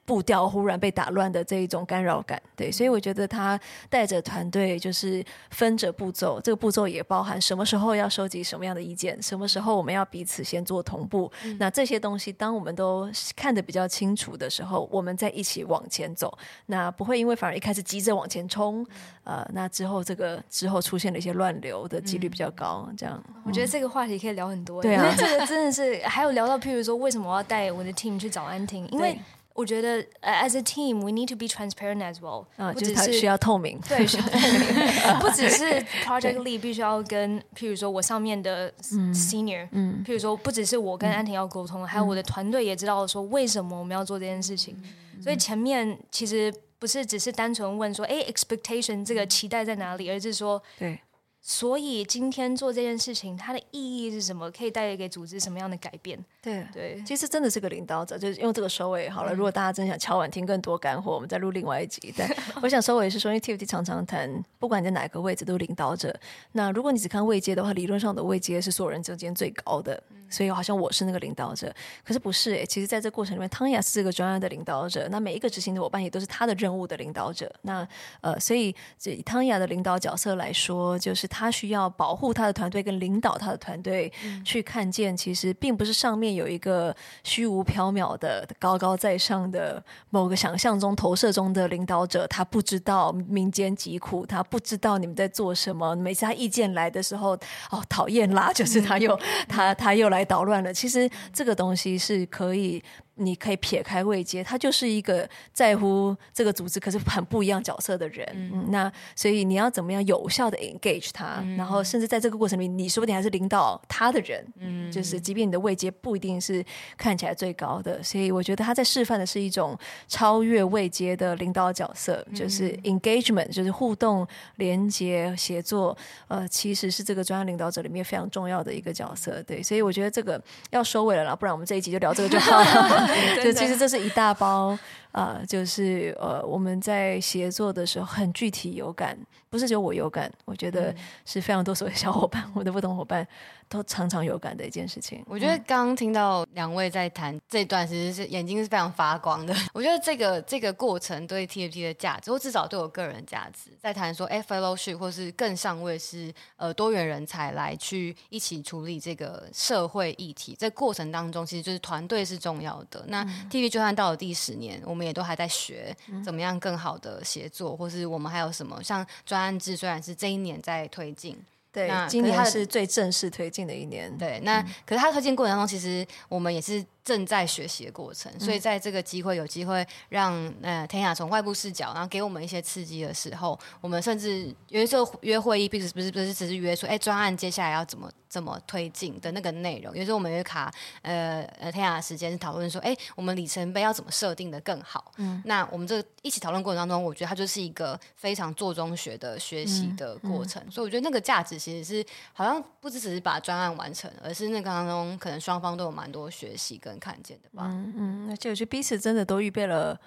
步调忽然被打乱的这一种干扰感，对，所以我觉得他带着团队就是分着步骤，这个步骤也包含什么时候要收集什么样的意见，什么时候我们要彼此先做同步。嗯、那这些东西，当我们都看得比较清楚的时候，我们再一起往前走，那不会因为反而一开始急着往前冲，呃，那之后这个之后出现了一些乱流的几率比较高。这样，我觉得这个话题可以聊很多，对啊，因为这个真的是还有聊到，譬如说为什么我要带我的 team 去找安婷，因为。我觉得，as a team, we need to be transparent as well。啊，就是它需要透明。对，需要透明。<laughs> 不只是 <laughs> project lead 必须要跟，譬如说我上面的 senior，嗯，譬如说不只是我跟安婷要沟通，还有我的团队也知道说为什么我们要做这件事情。所以前面其实不是只是单纯问说，哎，expectation 这个期待在哪里，而是说，对。所以今天做这件事情，它的意义是什么？可以带给组织什么样的改变？对对，其实真的是个领导者，就是用这个收尾好了。嗯、如果大家真想敲碗听更多干货，我们再录另外一集。但 <laughs> 我想收尾是说，因为 TFT 常常谈，不管你在哪个位置都是领导者。那如果你只看位阶的话，理论上的位阶是所有人之间最高的，所以好像我是那个领导者。可是不是诶，其实在这过程里面，汤雅是这个专案的领导者，那每一个执行的伙伴也都是他的任务的领导者。那呃，所以以汤雅的领导角色来说，就是他需要保护他的团队跟领导他的团队，嗯、去看见其实并不是上面有一个虚无缥缈的高高在上的某个想象中投射中的领导者，他不知道民间疾苦，他不知道你们在做什么。每次他意见来的时候，哦，讨厌啦，就是他又、嗯、他他又来捣乱了。其实这个东西是可以。你可以撇开位阶，他就是一个在乎这个组织可是很不一样角色的人。嗯，嗯，那所以你要怎么样有效的 engage 他，嗯、然后甚至在这个过程里，你说不定还是领导他的人。嗯，就是即便你的位阶不一定是看起来最高的，所以我觉得他在示范的是一种超越位阶的领导角色，嗯、就是 engagement，就是互动、连接、协作。呃，其实是这个专业领导者里面非常重要的一个角色。对，所以我觉得这个要收尾了啦，不然我们这一集就聊这个就好了。<laughs> <laughs> <laughs> <laughs> 就其实这是一大包啊、呃，就是呃，我们在协作的时候很具体有感，不是只有我有感，我觉得是非常多所谓小伙伴，我的不同伙伴。都常常有感的一件事情。我觉得刚刚听到两位在谈这段，其实是眼睛是非常发光的。<laughs> 我觉得这个这个过程对 TFT 的价值，或至少对我个人价值，在谈说 fellowship 或是更上位是呃多元人才来去一起处理这个社会议题。在过程当中，其实就是团队是重要的。那 TFT 就算到了第十年，我们也都还在学怎么样更好的协作，或是我们还有什么像专案制，虽然是这一年在推进。对，今年是最正式推进的一年。对，那、嗯、可是他推进过程当中，其实我们也是。正在学习的过程，所以在这个机会有机会让呃天雅从外部视角，然后给我们一些刺激的时候，我们甚至有时候约会议，不是不是不是只是约说，哎，专案接下来要怎么怎么推进的那个内容。有时候我们约卡呃呃天雅的时间是讨论说，哎，我们里程碑要怎么设定的更好。嗯，那我们这一起讨论过程当中，我觉得它就是一个非常做中学的学习的过程。嗯嗯、所以我觉得那个价值其实是好像不只是把专案完成，而是那个当中可能双方都有蛮多学习跟。看见的吧，嗯嗯，而且我觉得彼此真的都预备了，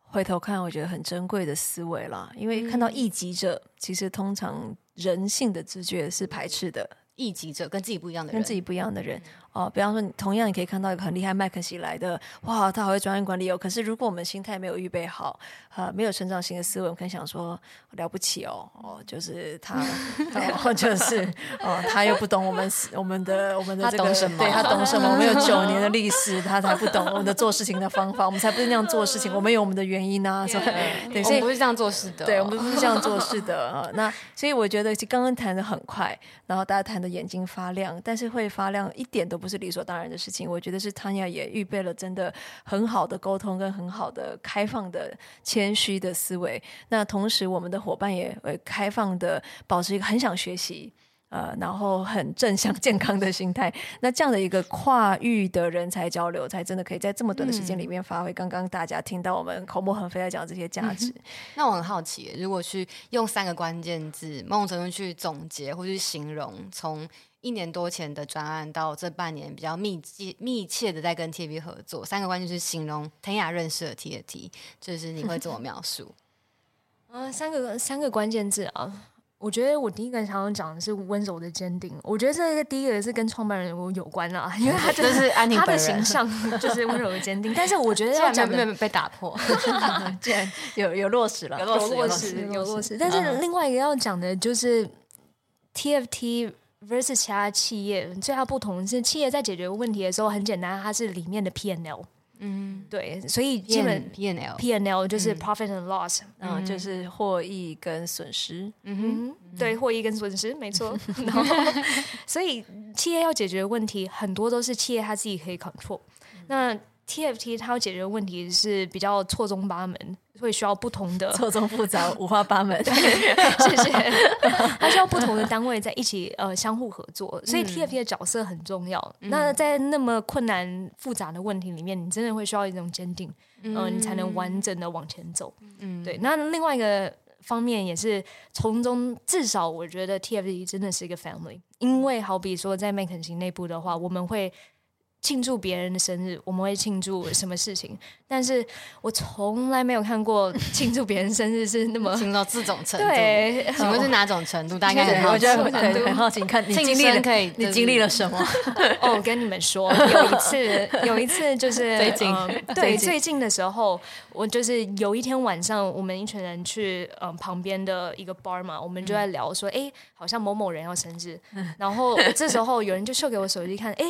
回头看我觉得很珍贵的思维啦。因为看到异己者，嗯、其实通常人性的直觉是排斥的，异己者跟自己不一样的人，跟自己不一样的人。嗯哦，比方说，你同样你可以看到一个很厉害麦肯锡来的，哇，他好会专业管理哦。可是如果我们心态没有预备好，呃，没有成长型的思维，我们可能想说了不起哦，哦，就是他，<laughs> 哦，就是哦，他又不懂我们我们的我们的这个，他懂什么？对他懂什么？我们有九年的历史，他才不懂我们的做事情的方法。我们才不是那样做事情，我们有我们的原因啊。所以，对，所以不是这样做事的。对，我们不是这样做事的啊。那所以我觉得刚刚谈的很快，然后大家谈的眼睛发亮，但是会发亮一点都不是理所当然的事。情，我觉得是 Tanya 也预备了真的很好的沟通跟很好的开放的谦虚的思维。那同时，我们的伙伴也会开放的保持一个很想学习，呃，然后很正向健康的心态。那这样的一个跨域的人才交流，才真的可以在这么短的时间里面发挥。刚刚大家听到我们口沫横飞在讲这些价值，嗯，那我很好奇，如果去用三个关键字，某种程度去总结或去形容，从一年多前的专案到这半年比较密切密切的在跟 TFT 合作，三个关键是形容腾雅认识的 TFT，就是你会怎么描述？嗯，<laughs> 三个三个关键字啊，我觉得我第一个想要讲的是温柔的坚定。我觉得这个第一个是跟创办人我有关啊，因为他就是安妮他的形象就是温柔的坚定。但是我觉得 <laughs> 要讲被被打破，<laughs> 既然有有落实了，有落实有落实。但是另外一个要讲的就是 TFT。Versus 其他企业最大不同是，企业在解决问题的时候很简单，它是里面的 P N L。嗯，对，所以基本 P N L P N L 就是 profit and loss，嗯，就是获益跟损失。嗯哼，对，获益跟损失没错。<laughs> 然后，所以企业要解决问题，很多都是企业他自己可以 control。那 TFT 它要解决的问题是比较错综八门。会需要不同的 <laughs> 错综复杂、<laughs> 五花八门，对，谢谢。<laughs> 它需要不同的单位在一起呃相互合作，所以 TFT 的角色很重要。嗯、那在那么困难复杂的问题里面，你真的会需要一种坚定，嗯、呃，你才能完整的往前走。嗯，对。那另外一个方面也是从中，至少我觉得 TFT 真的是一个 family，因为好比说在麦肯锡内部的话，我们会。庆祝别人的生日，我们会庆祝什么事情？但是我从来没有看过庆祝别人生日是那么庆祝到这种程度。对，请问是哪种程度？大概很好奇，我觉得很好奇。你看，你经历了，可以，你经历了什么？<laughs> 哦，我跟你们说，有一次，有一次就是 <laughs> 最近，对，最近的时候，我就是有一天晚上，我们一群人去嗯旁边的一个 bar 嘛，我们就在聊说，哎，好像某某人要生日，然后这时候有人就秀给我手机看，哎，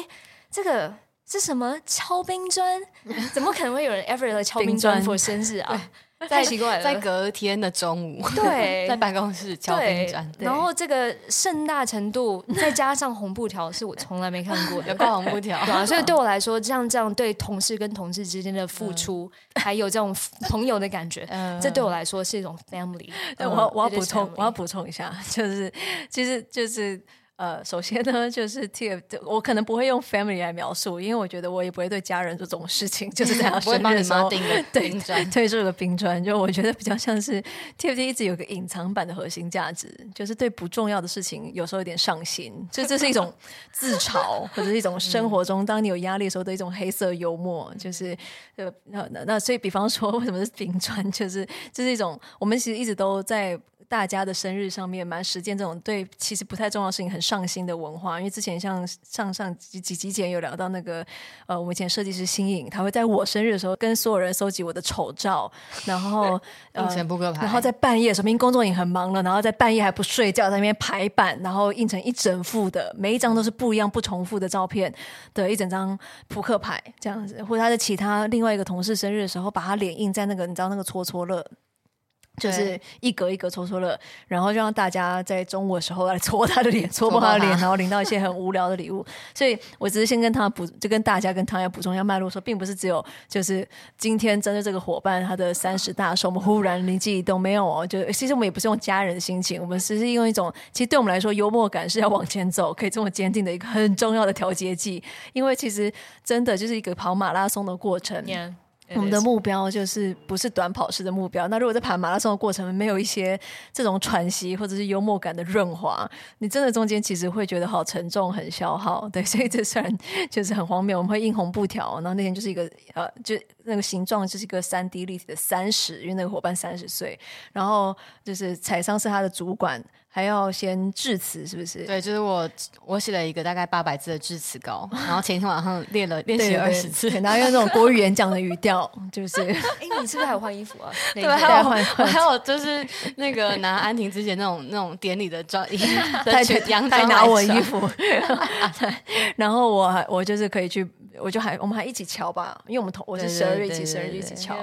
这个。是什么敲冰砖？<laughs> 怎么可能会有人 ever 来敲冰砖 for 生日啊？<laughs> 太奇怪了，在隔天的中午，对，<laughs> 在办公室敲冰砖，然后这个盛大程度，再加上红布条，是我从来没看过的，有挂红布条，对啊，所以对我来说，这样这样对同事跟同事之间的付出，还有这种朋友的感觉，这对我来说是一种 family。我我要补充，我要补充一下，就是其实就是。呃，首先呢，就是 TF，我可能不会用 family 来描述，因为我觉得我也不会对家人做这种事情，就是在他 <laughs> 生日的时候，对，推出个冰砖，就我觉得比较像是 TFT 一直有个隐藏版的核心价值，就是对不重要的事情有时候有点上心，就这是一种自嘲，或者是一种生活中当你有压力的时候的一种黑色幽默，就是呃，那那那所以比方说为什么是冰砖，就是这、就是一种我们其实一直都在。大家的生日上面蛮实践这种对其实不太重要的事情很上心的文化，因为之前像上上几几集前有聊到那个呃，我们以前设计师新颖，他会在我生日的时候跟所有人搜集我的丑照，然后 <laughs> 印成扑克牌，然后在半夜，说明工作已经很忙了，然后在半夜还不睡觉，在那边排版，然后印成一整副的，每一张都是不一样不重复的照片的一整张扑克牌这样子，或者他在其他另外一个同事生日的时候，把他脸印在那个你知道那个戳戳乐。就是一格一格戳戳乐，然后就让大家在中午的时候来戳他的脸，<laughs> 戳破他的脸，然后领到一些很无聊的礼物。<laughs> 所以我只是先跟他补，就跟大家跟他要补充一下脉络，说并不是只有就是今天针对这个伙伴他的三十大寿，我们忽然灵机一动，没有哦，就其实我们也不是用家人的心情，我们只是用一种，其实对我们来说，幽默感是要往前走，可以这么坚定的一个很重要的调节剂，因为其实真的就是一个跑马拉松的过程。Yeah. 我们的目标就是不是短跑式的目标。那如果在跑马拉松的过程没有一些这种喘息或者是幽默感的润滑，你真的中间其实会觉得好沉重、很消耗。对，所以这虽然就是很荒谬，我们会印红布条，然后那天就是一个呃，就那个形状就是一个三 D 立体的三十，因为那个伙伴三十岁，然后就是彩商是他的主管。还要先致辞，是不是？对，就是我我写了一个大概八百字的致辞稿，然后前一天晚上练了练习了二十次，然后用那种国语演讲的语调，就是。<laughs> 哎，你是不是还有换衣服啊？对，还有换，还有就是那个拿安婷之前那种那种典礼的装衣，<laughs> 带带拿我衣服，<laughs> 然后我还我就是可以去。我就还我们还一起敲吧，因为我们同我是十二月一起十二月一起敲，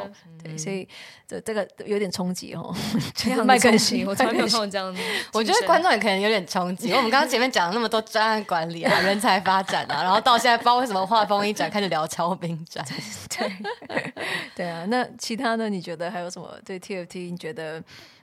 对，所以这这个有点冲击哦。这样麦肯锡，我从来没有看过这样子。我觉得观众也可能有点冲击。我们刚刚前面讲了那么多专案管理啊、人才发展啊，然后到现在不知道为什么话锋一转，开始聊超兵战。<laughs> 对 <laughs> 对啊，那其他呢？你觉得还有什么对 TFT？你觉得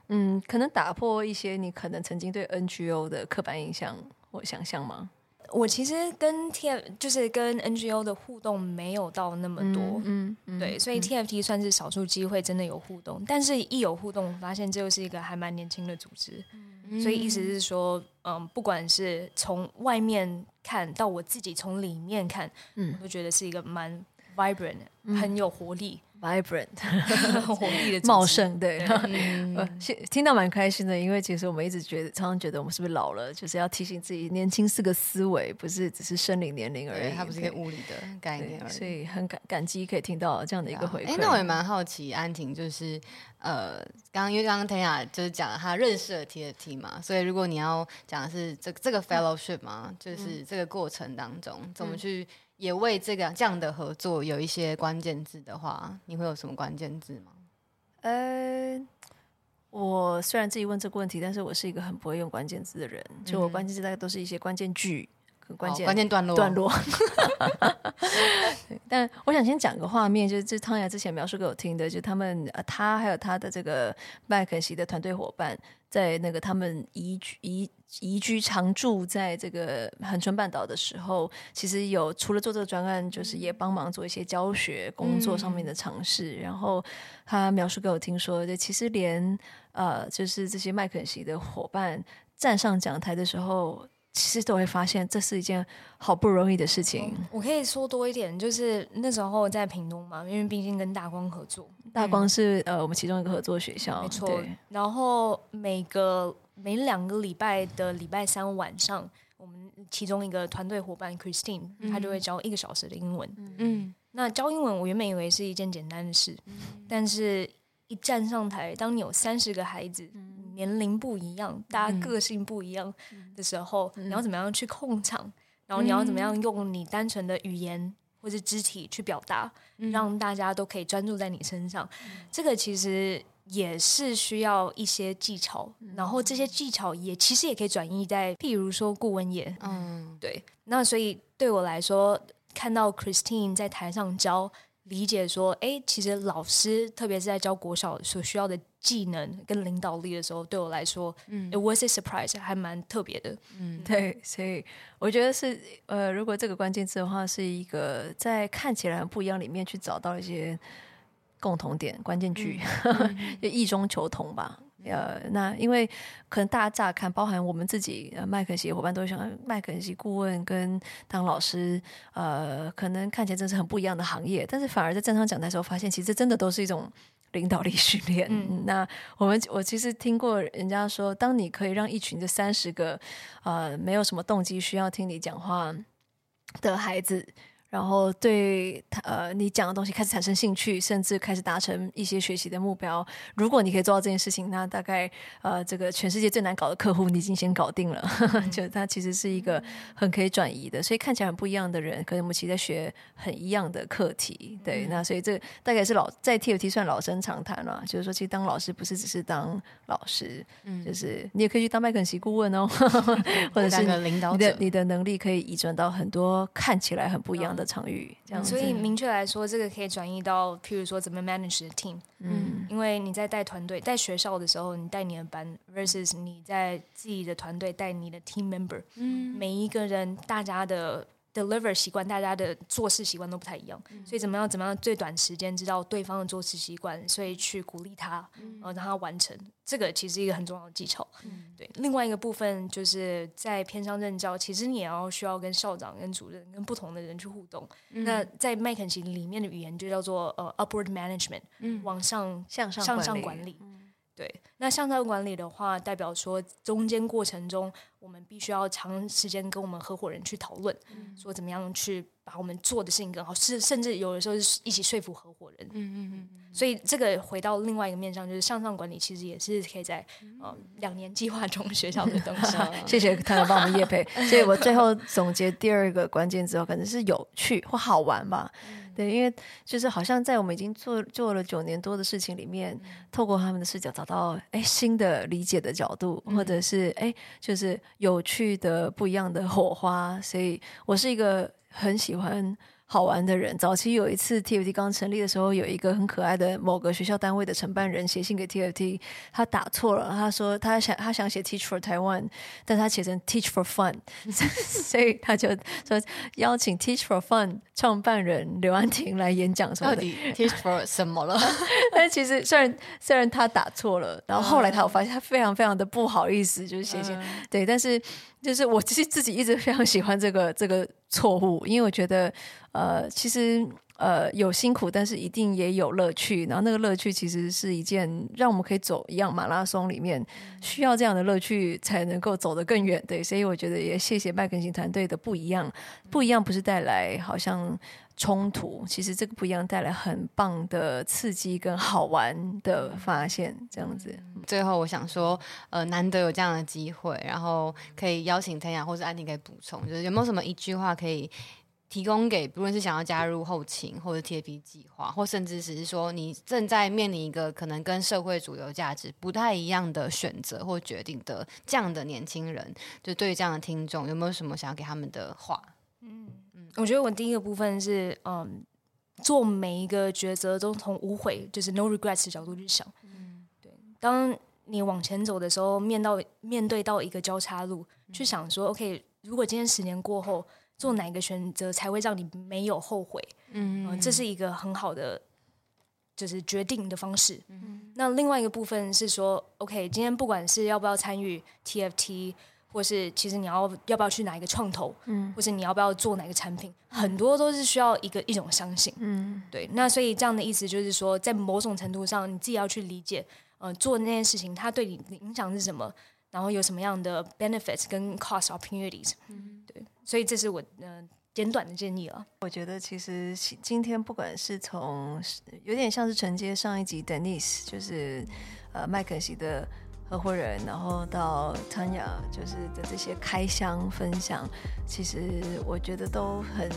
嗯，可能打破一些你可能曾经对 NGO 的刻板印象或想象吗？我其实跟 T F 就是跟 N G O 的互动没有到那么多，嗯，对，所以 T F T 算是少数机会真的有互动，但是一有互动，发现这又是一个还蛮年轻的组织，嗯、所以意思是说，嗯，不管是从外面看到我自己从里面看，嗯，我都觉得是一个蛮 vibrant，很有活力。Vibrant，<laughs> <laughs> 活力的茂盛，对，<laughs> 听到蛮开心的，因为其实我们一直觉得，常常觉得我们是不是老了，就是要提醒自己，年轻是个思维，不是只是生理年龄而已，它不是一个物理的概念而已。所以很感感激可以听到这样的一个回馈。哎，那我也蛮好奇，安婷就是呃，刚刚因为刚刚 Tanya 就是讲了她认识了 TFT 嘛，所以如果你要讲的是这这个 fellowship 嘛，嗯、就是这个过程当中、嗯、怎么去。也为这个这样的合作有一些关键字的话，你会有什么关键字吗？呃，我虽然自己问这个问题，但是我是一个很不会用关键字的人，嗯、就我关键字大概都是一些关键句、关键、关键段落段落。<laughs> <laughs> 但我想先讲个画面，就是这汤雅之前描述给我听的，就他们呃，他还有他的这个麦肯锡的团队伙伴，在那个他们移居移。移居常住在这个恒春半岛的时候，其实有除了做这个专案，就是也帮忙做一些教学工作上面的尝试。嗯、然后他描述给我听说，就其实连呃，就是这些麦肯锡的伙伴站上讲台的时候，其实都会发现这是一件好不容易的事情。我可以说多一点，就是那时候在屏东嘛，因为毕竟跟大光合作，大光是、嗯、呃我们其中一个合作学校，没错。然后每个。每两个礼拜的礼拜三晚上，我们其中一个团队伙伴 Christine，她就会教一个小时的英文。嗯，那教英文我原本以为是一件简单的事，嗯、但是一站上台，当你有三十个孩子，嗯、年龄不一样，大家个性不一样的时候，嗯、你要怎么样去控场？然后你要怎么样用你单纯的语言？或者肢体去表达，让大家都可以专注在你身上。嗯、这个其实也是需要一些技巧，嗯、然后这些技巧也其实也可以转移在，譬如说顾问业。嗯，对。那所以对我来说，看到 Christine 在台上教。理解说，哎，其实老师特别是在教国小所需要的技能跟领导力的时候，对我来说，嗯，it was a surprise，还蛮特别的，嗯，对，所以我觉得是，呃，如果这个关键字的话，是一个在看起来很不一样里面去找到一些共同点，关键句，嗯、<laughs> 就异中求同吧。呃，那因为可能大家乍看，包含我们自己，呃，麦肯锡伙伴都想，麦肯锡顾问跟当老师，呃，可能看起来真是很不一样的行业，但是反而在站上讲台的时候，发现其实真的都是一种领导力 <laughs> 训练。嗯，那我们我其实听过人家说，当你可以让一群这三十个，呃，没有什么动机需要听你讲话的孩子。然后对他呃，你讲的东西开始产生兴趣，甚至开始达成一些学习的目标。如果你可以做到这件事情，那大概呃，这个全世界最难搞的客户你已经先搞定了。嗯、<laughs> 就他其实是一个很可以转移的，所以看起来很不一样的人，可能我们其实在学很一样的课题。对，嗯、那所以这大概是老在 TFT 算老生常谈了。就是说，其实当老师不是只是当老师，嗯，就是你也可以去当麦肯锡顾问哦，<laughs> 或者是领导者，你的你的能力可以移转到很多看起来很不一样的。的场域，这样，所以明确来说，这个可以转移到，譬如说怎么 manage the team，嗯，因为你在带团队、带学校的时候，你带你的班，versus 你在自己的团队带你的 team member，嗯，每一个人大家的。Deliver 习惯，大家的做事习惯都不太一样，嗯、所以怎么样？怎么样？最短时间知道对方的做事习惯，所以去鼓励他，嗯、呃，让他完成。这个其实一个很重要的技巧。嗯、对。另外一个部分就是在偏乡任教，其实你也要需要跟校长、跟主任、跟不同的人去互动。嗯、那在麦肯锡里面的语言就叫做呃 upward management，嗯，往上向上向上管理。对，那向上管理的话，代表说中间过程中，我们必须要长时间跟我们合伙人去讨论，嗯、说怎么样去把我们做的事情更好，是甚至有的时候是一起说服合伙人。嗯嗯嗯。所以这个回到另外一个面上，就是向上管理其实也是可以在呃两年计划中学校的东西。<laughs> 谢谢他们帮我们业培。所以我最后总结第二个关键之后，可能是有趣或好玩吧。对，因为就是好像在我们已经做做了九年多的事情里面，嗯、透过他们的视角找到哎新的理解的角度，嗯、或者是哎就是有趣的不一样的火花，所以我是一个很喜欢。好玩的人，早期有一次 TFT 刚成立的时候，有一个很可爱的某个学校单位的承办人写信给 TFT，他打错了，他说他想他想写 Teach for Taiwan，但他写成 Teach for Fun，<laughs> <laughs> 所以他就说邀请 Teach for Fun 创办人刘安婷来演讲什么的。到底 Teach for 什么了？<laughs> 但其实虽然虽然他打错了，然后后来他我发现他非常非常的不好意思，就是写信、嗯、对，但是。就是我其实自己一直非常喜欢这个这个错误，因为我觉得，呃，其实呃有辛苦，但是一定也有乐趣。然后那个乐趣其实是一件让我们可以走一样马拉松里面需要这样的乐趣才能够走得更远。对，所以我觉得也谢谢麦肯锡团队的不一样，不一样不是带来好像。冲突其实这个不一样，带来很棒的刺激跟好玩的发现，这样子。最后我想说，呃，难得有这样的机会，然后可以邀请 Tanya 或者安妮可以补充，就是有没有什么一句话可以提供给，不论是想要加入后勤或者 TAP 计划，或甚至只是说你正在面临一个可能跟社会主流价值不太一样的选择或决定的这样的年轻人，就对于这样的听众，有没有什么想要给他们的话？嗯嗯。我觉得我第一个部分是，嗯，做每一个抉择都从无悔，就是 no regrets 的角度去想。嗯，对。当你往前走的时候，面到面对到一个交叉路，去想说，OK，如果今天十年过后做哪个选择才会让你没有后悔？嗯，嗯，这是一个很好的就是决定的方式。嗯，那另外一个部分是说，OK，今天不管是要不要参与 TFT。或是其实你要要不要去哪一个创投，嗯，或是你要不要做哪个产品，很多都是需要一个一种相信，嗯，对。那所以这样的意思就是说，在某种程度上，你自己要去理解，呃，做那件事情它对你的影响是什么，然后有什么样的 benefits 跟 cost opportunities，嗯，对。所以这是我呃简短的建议了。我觉得其实今天不管是从有点像是承接上一集 Denise，就是呃麦肯锡的。合伙人，然后到 Tanya 就是的这些开箱分享，其实我觉得都很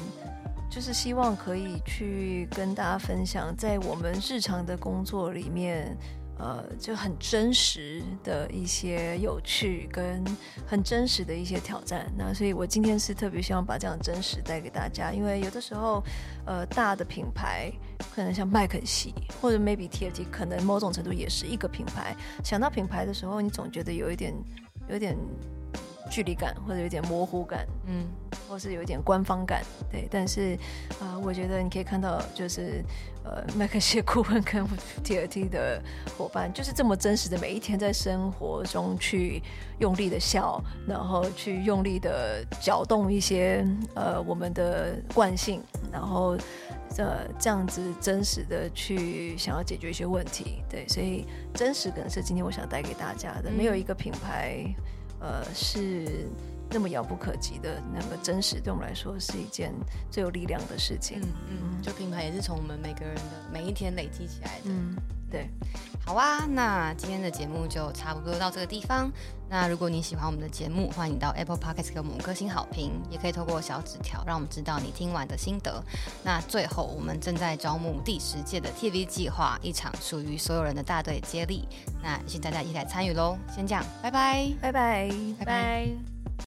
就是希望可以去跟大家分享，在我们日常的工作里面。呃，就很真实的一些有趣跟很真实的一些挑战。那所以我今天是特别希望把这样真实带给大家，因为有的时候，呃，大的品牌可能像麦肯锡或者 maybe TFT，可能某种程度也是一个品牌。想到品牌的时候，你总觉得有一点，有点。距离感或者有点模糊感，嗯，或是有一点官方感，对。但是啊、呃，我觉得你可以看到，就是呃，麦肯锡顾问跟 TFT 的伙伴，就是这么真实的每一天在生活中去用力的笑，然后去用力的搅动一些呃我们的惯性，然后呃这样子真实的去想要解决一些问题，对。所以真实可能是今天我想带给大家的，没有一个品牌。呃，是那么遥不可及的，那个真实，对我们来说是一件最有力量的事情。嗯嗯，就品牌也是从我们每个人的每一天累积起来的。嗯，对。好啊，那今天的节目就差不多到这个地方。那如果你喜欢我们的节目，欢迎到 Apple Podcast 给我们五颗星好评，也可以透过小纸条让我们知道你听完的心得。那最后，我们正在招募第十届的 TFT 计划，一场属于所有人的大队接力。那请大家一起来参与喽！先这样，拜拜，拜拜，拜拜。